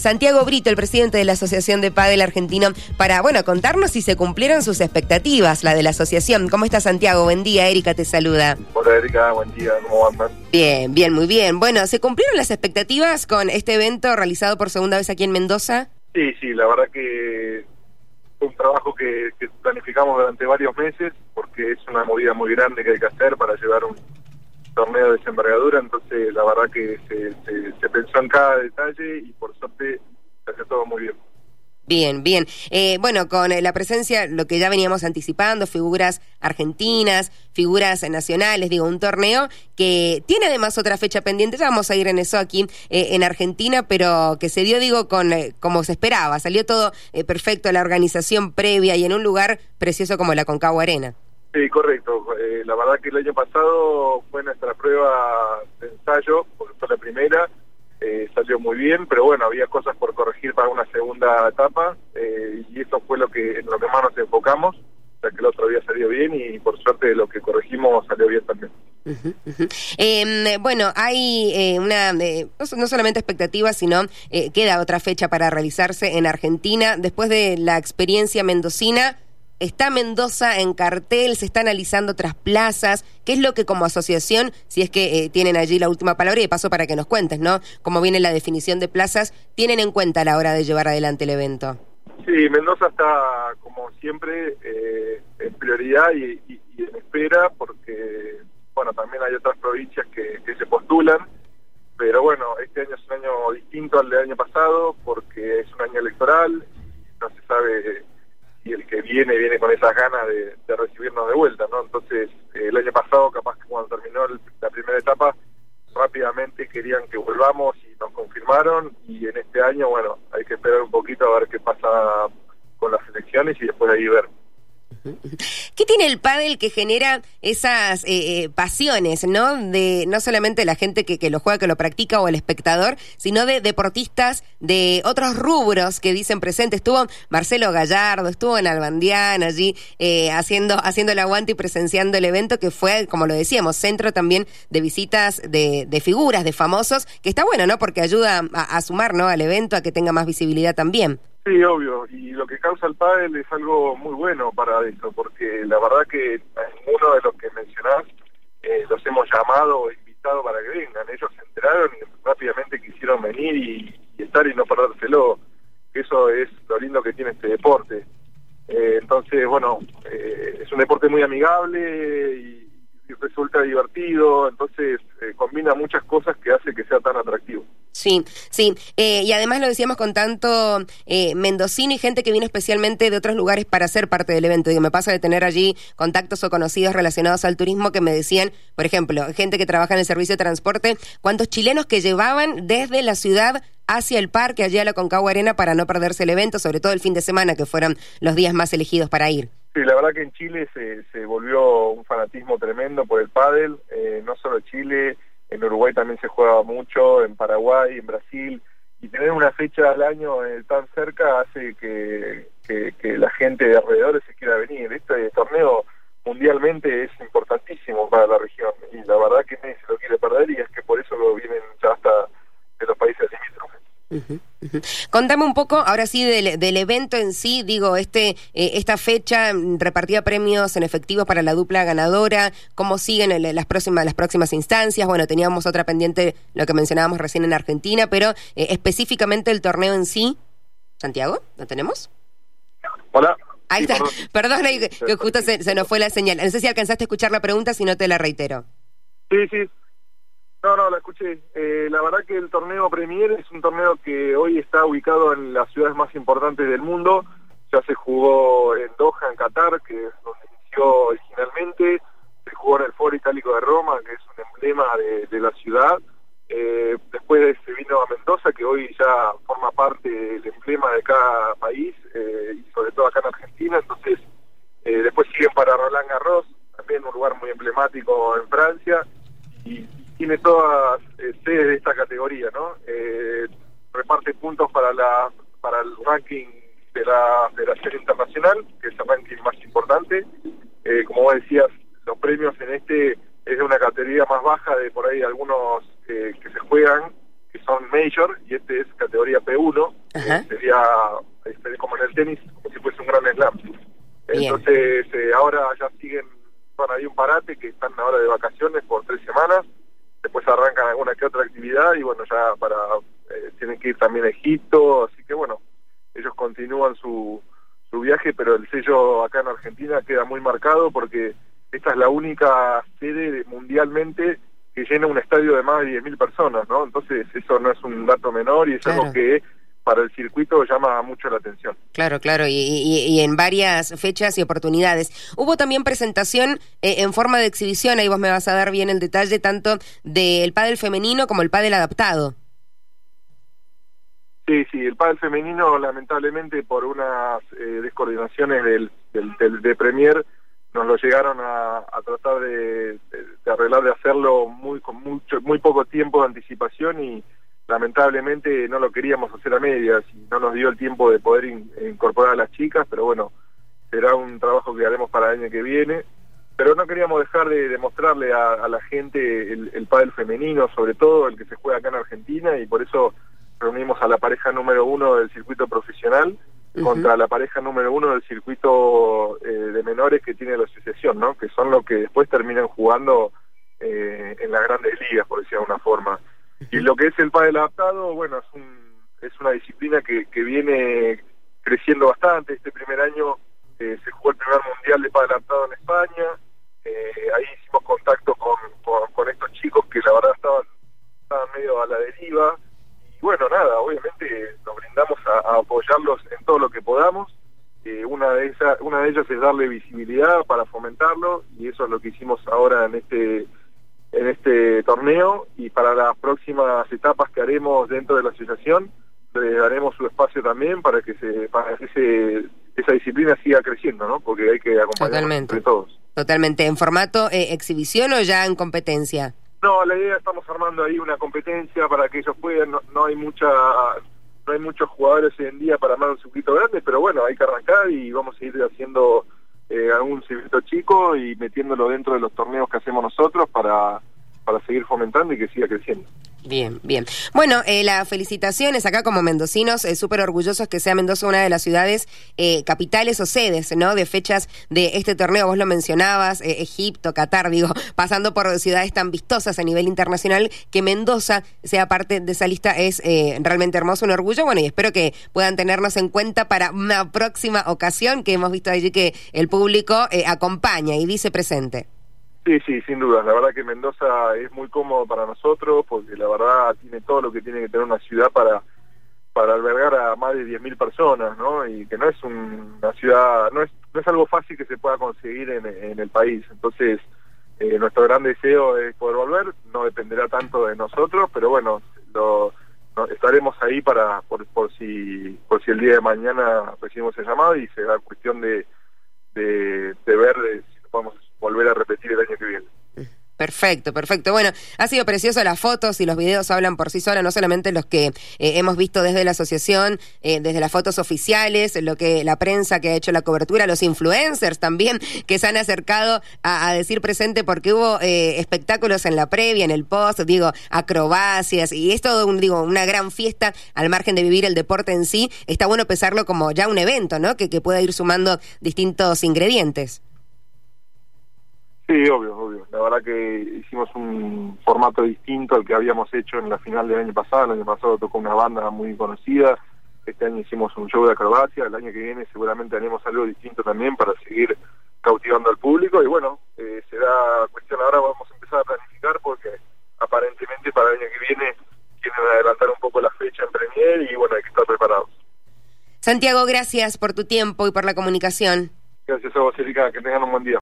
Santiago Brito, el presidente de la Asociación de Padel Argentino, para, bueno, contarnos si se cumplieron sus expectativas, la de la asociación. ¿Cómo está Santiago? Buen día, Erika te saluda. Hola Erika, buen día, ¿cómo andan? Bien, bien, muy bien. Bueno, ¿se cumplieron las expectativas con este evento realizado por segunda vez aquí en Mendoza? Sí, sí, la verdad que fue un trabajo que, planificamos durante varios meses porque es una movida muy grande que hay que hacer para llevar un torneo de desembargadura, entonces la verdad que se, pensó en cada detalle y por suerte se hace todo muy bien. Bien, bien. Eh, bueno, con la presencia, lo que ya veníamos anticipando, figuras argentinas, figuras nacionales, digo, un torneo que tiene además otra fecha pendiente, ya vamos a ir en eso aquí eh, en Argentina, pero que se dio, digo, con eh, como se esperaba, salió todo perfecto, la organización previa y en un lugar precioso como la Concagua Arena. Sí, correcto. la verdad que el año pasado fue nuestra prueba de ensayo, porque fue la primera, eh, salió muy pero bueno, había cosas por corregir para una segunda etapa eh, y eso fue lo que en lo que más nos enfocamos, o sea que el otro día salió bien y por suerte lo que corregimos salió bien también. Em, bueno, hay eh, una, no solamente expectativas, sino queda otra fecha para realizarse en Argentina después de la experiencia mendocina está Mendoza en cartel, se está analizando otras plazas. ¿Qué es lo que como asociación, si es que eh, tienen allí la última palabra y de paso para que nos cuentes, ¿no? Cómo viene la definición de plazas, tienen en cuenta a la hora de llevar adelante el evento. Sí, Mendoza está, como siempre, eh, en prioridad y, en espera porque, bueno, también hay otras provincias que, que se postulan. Pero bueno, este año es un año distinto al del año pasado porque es un año electoral, no se sabe y el que viene viene con esas ganas de, recibirnos de vuelta, ¿no? Entonces, eh, el año pasado, capaz que cuando terminó la primera etapa, rápidamente querían que volvamos y nos confirmaron y en este año, bueno, hay que esperar un poquito a ver qué pasa con las elecciones y después de ahí ver. ¿Qué tiene el pádel que genera esas eh, eh, pasiones, no? De no solamente la gente que, lo juega, que lo practica o el espectador, sino de deportistas de otros rubros que dicen presente. Estuvo Marcelo Gallardo, estuvo en Albandián allí eh, haciendo, haciendo el aguante y presenciando el evento que fue, como lo decíamos, centro también de visitas de, de figuras, de famosos, que está bueno, ¿no? Porque ayuda a, a sumar, ¿no? Al evento, a que tenga más visibilidad también. Sí, obvio, y lo que causa el pádel es algo muy bueno para eso, porque la verdad que ninguno de los que mencionás eh, los hemos llamado o invitado para que vengan, ellos se enteraron y rápidamente quisieron venir y, estar y no perdérselo, eso es lo lindo que tiene este deporte. Eh, entonces, bueno, eh, es un deporte muy amigable y, resulta divertido, entonces combina muchas cosas que hace que sea tan. Sí, sí. Eh, y además lo decíamos con tanto eh, mendocino y gente que viene especialmente de otros lugares para ser parte del evento. Digo, me pasa de tener allí contactos o conocidos relacionados al turismo que me decían, por ejemplo, gente que trabaja en el servicio de transporte, cuántos chilenos que llevaban desde la ciudad hacia el parque, allá a la Concagua Arena, para no perderse el evento, sobre todo el fin de semana, que fueron los días más elegidos para ir. Sí, la verdad que en Chile se, se volvió un fanatismo tremendo por el pádel, eh, no solo Chile en Uruguay también se juega mucho, en Paraguay, en Brasil, y tener una fecha al año eh, tan cerca hace que, que, la gente de alrededor se quiera venir. Este torneo mundialmente es importantísimo para la región y la verdad que nadie se lo quiere perder y es que por eso lo vienen ya hasta de los países limítrofes. Contame un poco, ahora sí, del, evento en sí, digo, este eh, esta fecha mm, repartía premios en efectivo para la dupla ganadora, cómo siguen las próximas las próximas instancias, bueno, teníamos otra pendiente, lo que mencionábamos recién en Argentina, pero eh, específicamente el torneo en sí, Santiago, ¿lo tenemos? Hola. Ahí está, perdón, que, justo se, se nos fue la señal. No sé si alcanzaste a escuchar la pregunta, si no te la reitero. Sí, sí, no, no, la escuché. Eh, la verdad que el torneo Premier es un torneo que hoy está ubicado en las ciudades más importantes del mundo. Ya se jugó en Doha, en Qatar, que es donde inició originalmente. Se jugó en el Foro Itálico de Roma, que es un emblema de, la ciudad. Eh, después se vino a Mendoza, que hoy ya forma parte del emblema de cada país, eh, y sobre todo acá en Argentina. Entonces, después siguen para Roland Garros, también un lugar muy emblemático en Francia. Y tiene todas eh, sedes de esta categoría, ¿no? Eh, reparte puntos para la para el ranking de la Federación Internacional, que es el ranking más importante. Eh, como vos decías, los premios en este es de una categoría más baja de por ahí algunos que se juegan, que son major y este es categoría P1, sería como en el tenis, como si fuese un gran slam. Entonces eh, ahora ya siguen, bueno, hay un parate que están ahora de vacaciones por tres semanas, después arrancan alguna que otra actividad y bueno, ya para, eh, tienen que ir también a Egipto, así que bueno, ellos continúan su, su viaje, pero el sello acá en Argentina queda muy marcado porque esta es la única sede mundialmente que llena un estadio de más de 10.000 personas, ¿no? Entonces eso no es un dato menor y es algo que para el circuito llama mucho la atención. Claro, claro, y, en varias fechas y oportunidades. Hubo también presentación eh, en forma de exhibición, ahí vos me vas a dar bien el detalle, tanto del pádel femenino como el pádel adaptado. Sí, sí, el pádel femenino lamentablemente por unas eh, descoordinaciones del, del, de Premier nos lo llegaron a, tratar de, arreglar, de hacerlo muy con mucho muy poco tiempo de anticipación y lamentablemente no lo queríamos hacer a medias y no nos dio el tiempo de poder incorporar a las chicas, pero bueno, será un trabajo que haremos para el año que viene. Pero no queríamos dejar de demostrarle a, la gente el, el pádel femenino, sobre todo el que se juega acá en Argentina, y por eso reunimos a la pareja número uno del circuito profesional contra la pareja número uno del circuito eh, de menores que tiene la asociación, ¿no? Que son los que después terminan jugando eh, en las grandes ligas, por decir de alguna forma. Y lo que es el pádel adaptado, bueno, es, un, es una disciplina que, viene creciendo bastante. Este primer año eh, se jugó el primer mundial de pádel adaptado en España. ahí hicimos contacto con, con, estos chicos que la verdad estaban, estaban medio a la deriva bueno, nada, obviamente nos brindamos a, apoyarlos en todo lo que podamos. Eh, una de esas, una de ellas es darle visibilidad para fomentarlo y eso es lo que hicimos ahora en este en este torneo y para las próximas etapas que haremos dentro de la asociación le daremos su espacio también para que se para que se, esa disciplina siga creciendo, ¿no? Porque hay que acompañar entre todos. Totalmente. ¿En formato eh, exhibición o ya en competencia? No, la idea estamos armando ahí una competencia para que ellos puedan, no, hay mucha no hay muchos jugadores hoy en día para armar un circuito grande, pero bueno, hay que arrancar y vamos a ir haciendo eh, algún circuito chico y metiéndolo dentro de los torneos que hacemos nosotros para, para seguir fomentando y que siga creciendo. Bien, bien. Bueno, eh, las felicitaciones acá como mendocinos, eh, súper orgullosos que sea Mendoza una de las ciudades eh, capitales o sedes, ¿no? De fechas de este torneo, vos lo mencionabas, eh, Egipto, Qatar, digo, pasando por ciudades tan vistosas a nivel internacional, que Mendoza sea parte de esa lista es realmente hermoso, un orgullo, bueno, y espero que puedan tenernos en cuenta para una próxima ocasión que hemos visto allí que el público acompaña y dice presente. Sí, sí, sin duda. La verdad que Mendoza es muy cómodo para nosotros porque la verdad tiene todo lo que tiene que tener una ciudad para para albergar a más de 10.000 personas, ¿no? Y que no es una ciudad, no es, no es algo fácil que se pueda conseguir en, el país. Entonces, eh, nuestro gran deseo es poder volver, no dependerá tanto de nosotros, pero bueno, estaremos ahí para por, por si por si el día de mañana recibimos el llamado y será cuestión de, de, de ver si lo podemos volver a repetir el año que viene. Perfecto, perfecto. Bueno, ha sido precioso las fotos y los videos hablan por sí solas, no solamente los que eh, hemos visto desde la asociación, eh, desde las fotos oficiales, lo que la prensa que ha hecho la cobertura, los influencers también que se han acercado a, decir presente porque hubo eh, espectáculos en la previa, en el post, digo, acrobacias y es todo un, digo, una gran fiesta al margen de vivir el deporte en sí. Está bueno pesarlo como ya un evento, ¿no? Que, que pueda ir sumando distintos ingredientes. Sí, obvio, obvio. La verdad que hicimos un formato distinto al que habíamos hecho en la final del año pasado. El año pasado tocó una banda muy conocida. Este año hicimos un show de acrobacia. El año que viene seguramente haremos algo distinto también para seguir cautivando al público. Y bueno, eh, será cuestión ahora, vamos a empezar a planificar porque aparentemente para el año que viene quieren adelantar un poco la fecha en Premier y bueno, hay que estar preparados. Santiago, gracias por tu tiempo y por la comunicación. Gracias a vos, Erika. Que tengan un buen día.